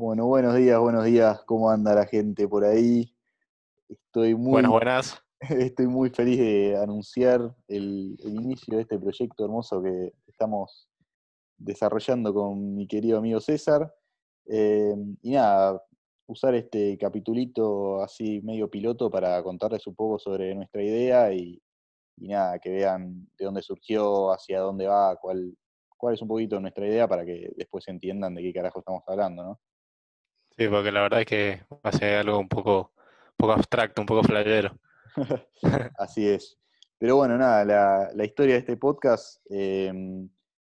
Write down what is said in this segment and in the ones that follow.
Bueno, buenos días, buenos días. ¿Cómo anda la gente por ahí? Estoy muy, Buenas, buenas. estoy muy feliz de anunciar el, el inicio de este proyecto hermoso que estamos desarrollando con mi querido amigo César. Eh, y nada, usar este capitulito así medio piloto para contarles un poco sobre nuestra idea y, y nada, que vean de dónde surgió, hacia dónde va, cuál, cuál es un poquito nuestra idea para que después entiendan de qué carajo estamos hablando, ¿no? Sí, porque la verdad es que va a ser algo un poco, un poco abstracto, un poco flayero. Así es. Pero bueno, nada, la, la historia de este podcast em,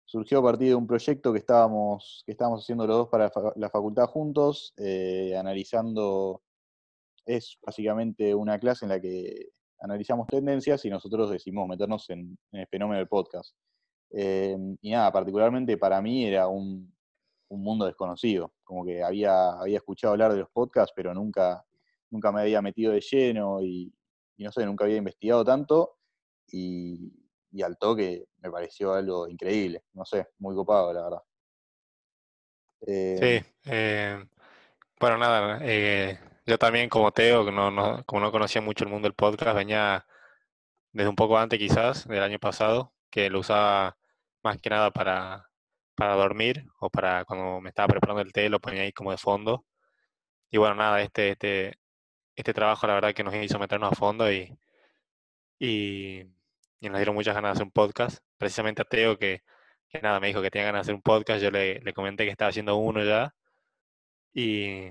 surgió a partir de un proyecto que estábamos, que estábamos haciendo los dos para la facultad juntos, eh, analizando, es básicamente una clase en la que analizamos tendencias y nosotros decidimos meternos en, en el fenómeno del podcast. Em, y nada, particularmente para mí era un, un mundo desconocido, como que había, había escuchado hablar de los podcasts, pero nunca, nunca me había metido de lleno y, y no sé, nunca había investigado tanto. Y, al toque me pareció algo increíble, no sé, muy copado, la verdad. Eh, Sí, eh, bueno, nada, eh, yo también como Teo, no, no- como no conocía mucho el mundo del podcast, venía desde un poco antes quizás, del año pasado, que lo usaba más que nada para, para dormir o para cuando me estaba preparando el té, lo ponía ahí como de fondo. Y bueno, nada, este, este, este trabajo la verdad que nos hizo meternos a fondo y, y, y nos dieron muchas ganas de hacer un podcast. Precisamente a Teo que, que nada, me dijo que tenía ganas de hacer un podcast, yo le, le comenté que estaba haciendo uno ya y,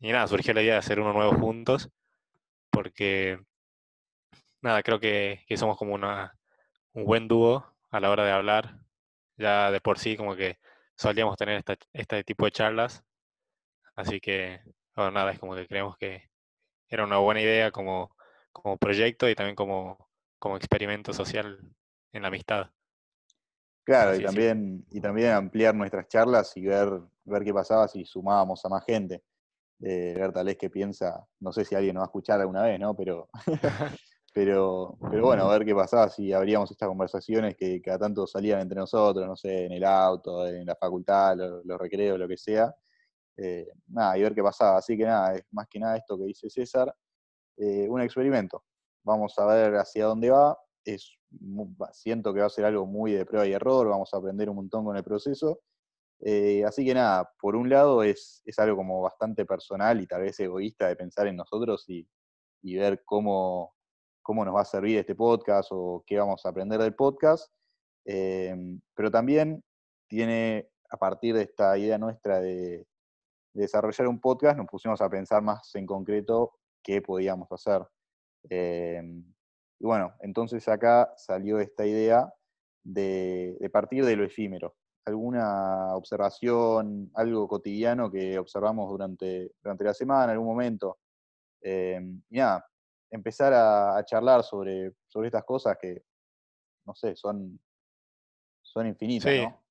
y nada, surgió la idea de hacer uno nuevo juntos porque nada, creo que, que somos como una, un buen dúo a la hora de hablar. Ya de por sí como que solíamos tener esta, este tipo de charlas, así que bueno, nada, es como que creemos que era una buena idea como, como proyecto y también como, como experimento social en la amistad. claro, y sí. también, y también ampliar nuestras charlas y ver, ver qué pasaba si sumábamos a más gente. Eh, ver tal vez qué piensa, no sé si alguien nos va a escuchar alguna vez, ¿no? Pero Pero, pero bueno, a ver qué pasaba si abríamos estas conversaciones que cada tanto salían entre nosotros, no sé, en el auto, en la facultad, lo- los recreos, lo que sea. Eh, nada, y ver qué pasaba. Así que nada, es más que nada esto que dice César, eh, un experimento. Vamos a ver hacia dónde va. Es, siento que va a ser algo muy de prueba y error, vamos a aprender un montón con el proceso. Eh, así que nada, por un lado es, es algo como bastante personal y tal vez egoísta de pensar en nosotros y, y ver cómo, cómo nos va a servir este podcast o qué vamos a aprender del podcast. Eh, pero también tiene, a partir de esta idea nuestra de, de desarrollar un podcast, nos pusimos a pensar más en concreto qué podíamos hacer. Eh, y bueno, entonces acá salió esta idea de, partir de lo efímero. Alguna observación, algo cotidiano que observamos durante, durante la semana, en algún momento. Eh, empezar a, a charlar sobre, sobre estas cosas que, no sé, son, son infinitas, Sí, ¿no?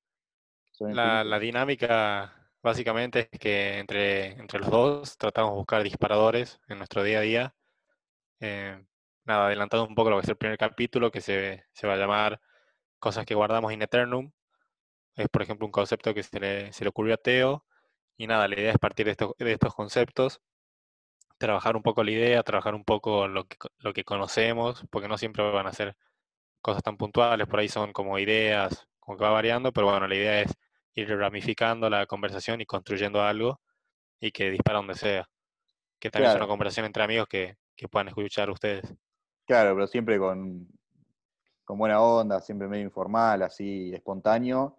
Son la, dinámica básicamente es que entre, entre los dos tratamos de buscar disparadores en nuestro día a día. Eh, nada, adelantando un poco lo que es el primer capítulo, que se, se va a llamar Cosas que guardamos in eternum. Es, por ejemplo, un concepto que se le, se le ocurrió a Teo. Y nada, la idea es partir de, estos de estos conceptos, trabajar un poco la idea, trabajar un poco lo que, lo que conocemos, porque no siempre van a ser cosas tan puntuales, por ahí son como ideas, como que va variando, pero bueno, la idea es ir ramificando la conversación y construyendo algo y que dispara donde sea. Que también es una conversación entre amigos que, que puedan escuchar ustedes. claro, pero siempre con, con buena onda, siempre medio informal, así, espontáneo.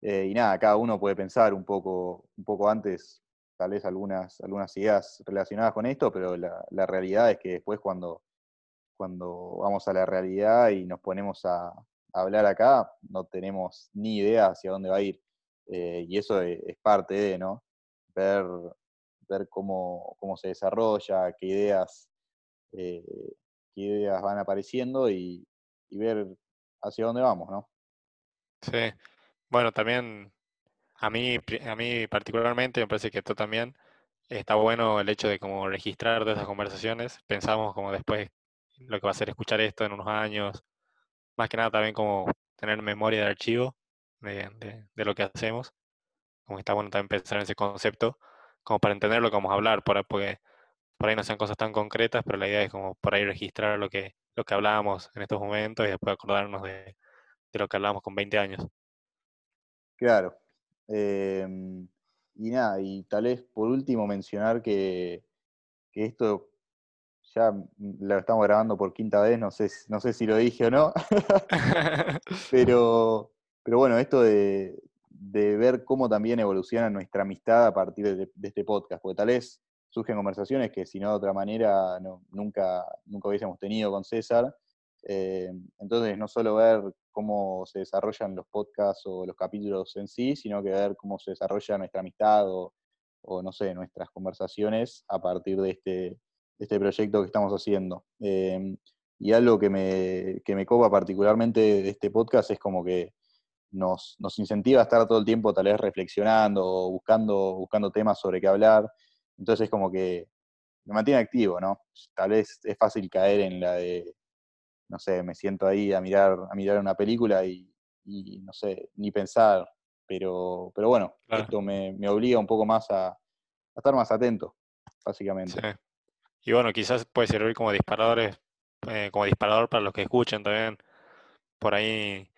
Eh, y nada, cada uno puede pensar un poco, un poco antes, tal vez algunas, algunas ideas relacionadas con esto, pero la, realidad es que después cuando, cuando vamos a la realidad y nos ponemos a, hablar acá, no tenemos ni idea hacia dónde va a ir. Eh, y eso es, es parte de, ¿no? Ver, ver cómo, cómo se desarrolla, qué ideas, eh, qué ideas van apareciendo y, y ver hacia dónde vamos, ¿no? Sí. Bueno, también a mí, a mí particularmente, me parece que tú también, está bueno el hecho de como registrar todas esas conversaciones. Pensamos como después lo que va a ser escuchar esto en unos años. Más que nada también como tener memoria de archivo de, de- de lo que hacemos. Como está bueno también pensar en ese concepto. como para entender lo que vamos a hablar, porque por ahí no sean cosas tan concretas, pero la idea es como por ahí registrar lo que, lo que hablábamos en estos momentos y después acordarnos de, lo que hablábamos con 20 años. Claro. Em, y nada, y tal vez por último mencionar que, que esto ya lo estamos grabando por quinta vez, no sé, no sé si lo dije o no, pero, pero bueno, esto de, ver cómo también evoluciona nuestra amistad a partir de, este podcast, porque tal vez surgen conversaciones que si no de otra manera nunca, nunca hubiésemos tenido con César. Eh, entonces, no solo ver cómo se desarrollan los podcasts o los capítulos en sí, sino que ver cómo se desarrolla nuestra amistad o, no sé, nuestras conversaciones a partir de este, este proyecto que estamos haciendo. Em, y algo que me, que me copa particularmente de este podcast es como que nos, incentiva a estar todo el tiempo tal vez reflexionando o buscando, buscando temas sobre qué hablar. Entonces es como que me mantiene activo, ¿no? Tal vez es fácil caer en la de, no sé, me siento ahí a mirar, a mirar una película y, no sé, ni pensar. Pero, pero bueno, esto me, obliga un poco más a, a estar más atento, básicamente. Sí. Y bueno, quizás puede servir como disparadores, eh, como disparador para los que escuchen también. Por ahí,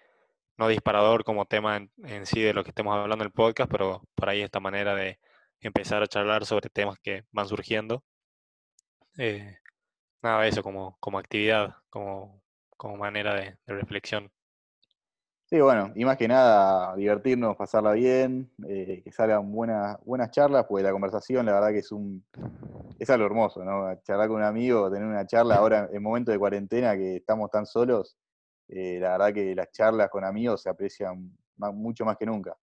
no disparador como tema en, sí de lo que estemos hablando en el podcast, pero por ahí esta manera de empezar a charlar sobre temas que van surgiendo. Eh, nada, eso como, como actividad, como, como manera de reflexión. Sí, bueno, y más que nada divertirnos, pasarla bien, eh, que salgan buenas, buenas charlas, pues la conversación la verdad que es un es algo hermoso, ¿no? Charlar con un amigo, tener una charla ahora en momento de cuarentena que estamos tan solos, eh, la verdad que las charlas con amigos se aprecian mucho más que nunca.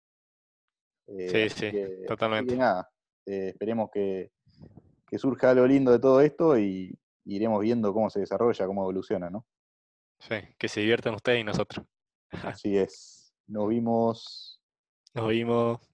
Eh, sí, sí, totalmente. nada, esperemos que, que, surja algo lindo de todo esto y iremos viendo cómo se desarrolla, cómo evoluciona, ¿no? Sí, que se diviertan ustedes y nosotros. Así es. Nos vimos. Nos vimos.